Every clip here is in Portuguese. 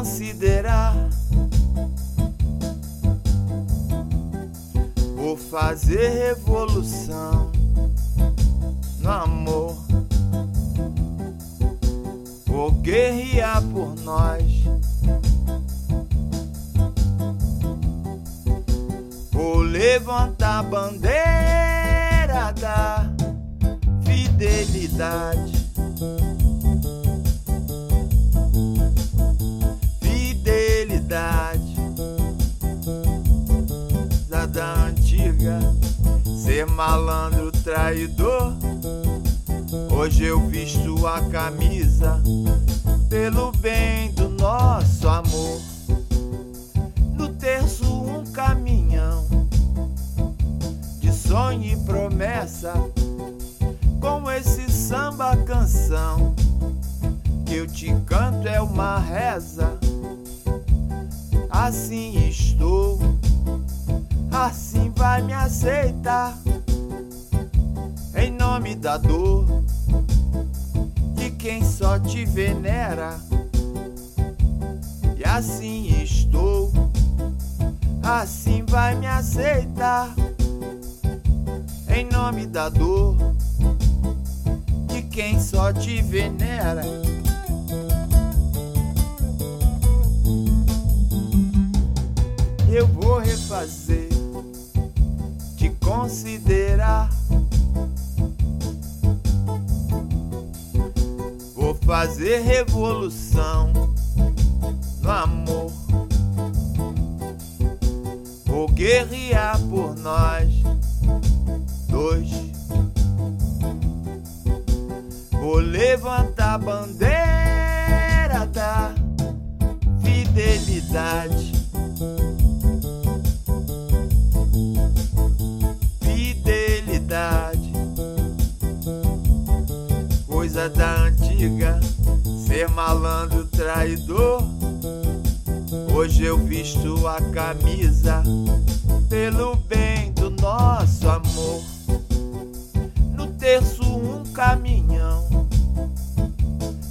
considerar. Vou fazer revolução no amor. Vou guerrear por nós. Vou levantar a bandeira da fidelidade. Malandro traidor. Hoje eu visto a camisa pelo bem do nosso amor. No terço um caminhão de sonho e promessa, com esse samba canção que eu te canto é uma reza. Assim estou, assim vai me aceitar. Nome da dor de quem só te venera. E assim estou, assim vai me aceitar. Em nome da dor de quem só te venera. Eu vou refazer, te considerar. Fazer revolução no amor. Vou guerrear por nós dois. Vou levantar a bandeira da fidelidade. Hoje eu visto a camisa pelo bem do nosso amor. No terço um caminhão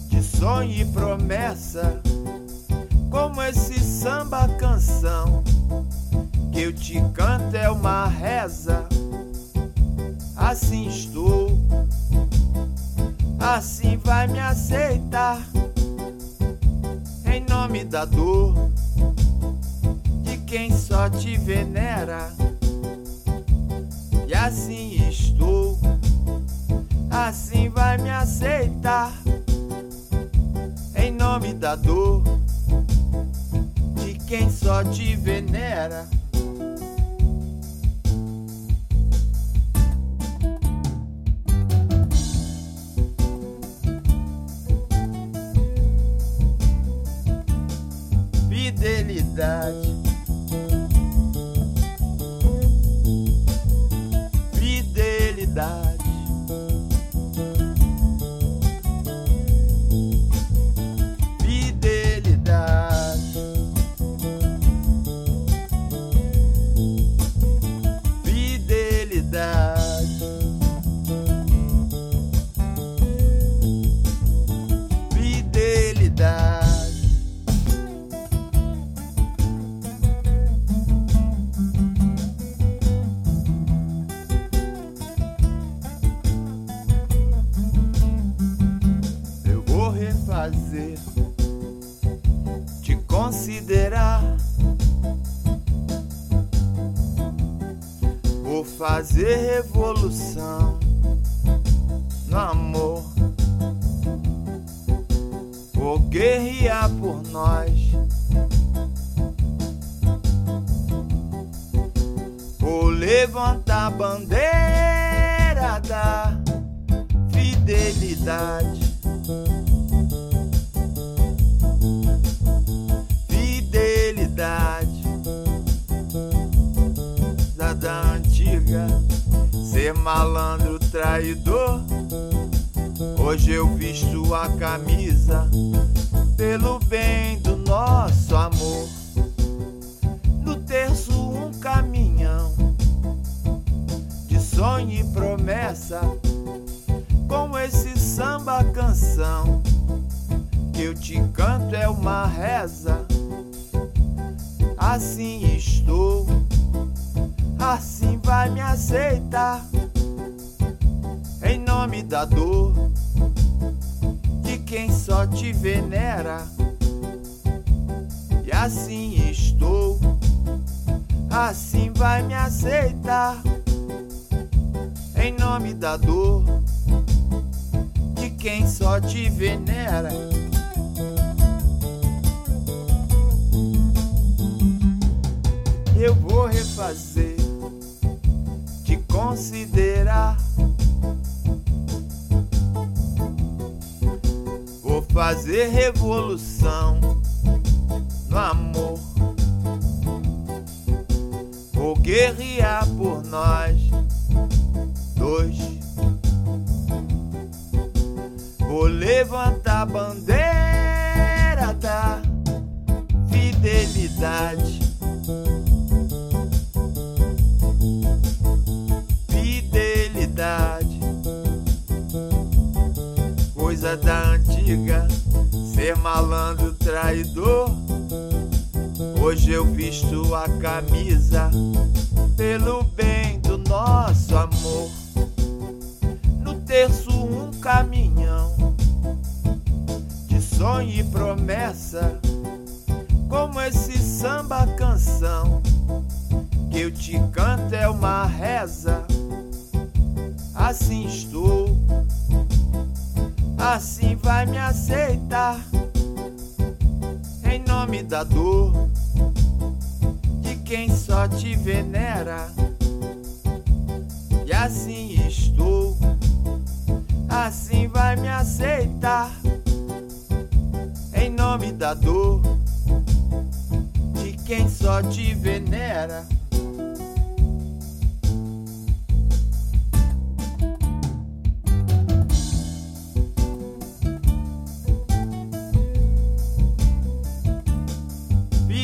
de sonho e promessa, como esse samba canção que eu te canto é uma reza. Assim estou, assim vai me aceitar. Da dor de quem só te venera. E assim estou, assim vai me aceitar. Em nome da dor de quem só te venera. Fidelidade. Considerar. Vou fazer revolução no amor. Vou guerrear por nós. Vou levantar a bandeira da. Fidelidade malandro traidor. Hoje eu visto a camisa pelo bem do nosso amor. No terço um caminhão de sonho e promessa, com esse samba canção que eu te canto é uma reza. Assim estou, assim vai me aceitar. Em nome da dor de quem só te venera. E assim estou, assim vai me aceitar. Em nome da dor de quem só te venera. Eu vou refazer, te considerar. Fazer revolução no amor. Vou guerrear por nós dois. Vou levantar a bandeira da fidelidade. Malandro traidor. Hoje eu visto a camisa pelo bem do nosso amor. No terço, um caminhão de sonho e promessa, como esse samba canção que eu te canto é uma reza. Assim estou, assim vai me aceitar. Nome da dor de quem só te venera. E assim estou, assim vai me aceitar. Em nome da dor de quem só te venera.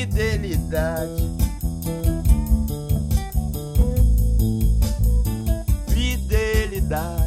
fidelidade. Fidelidade.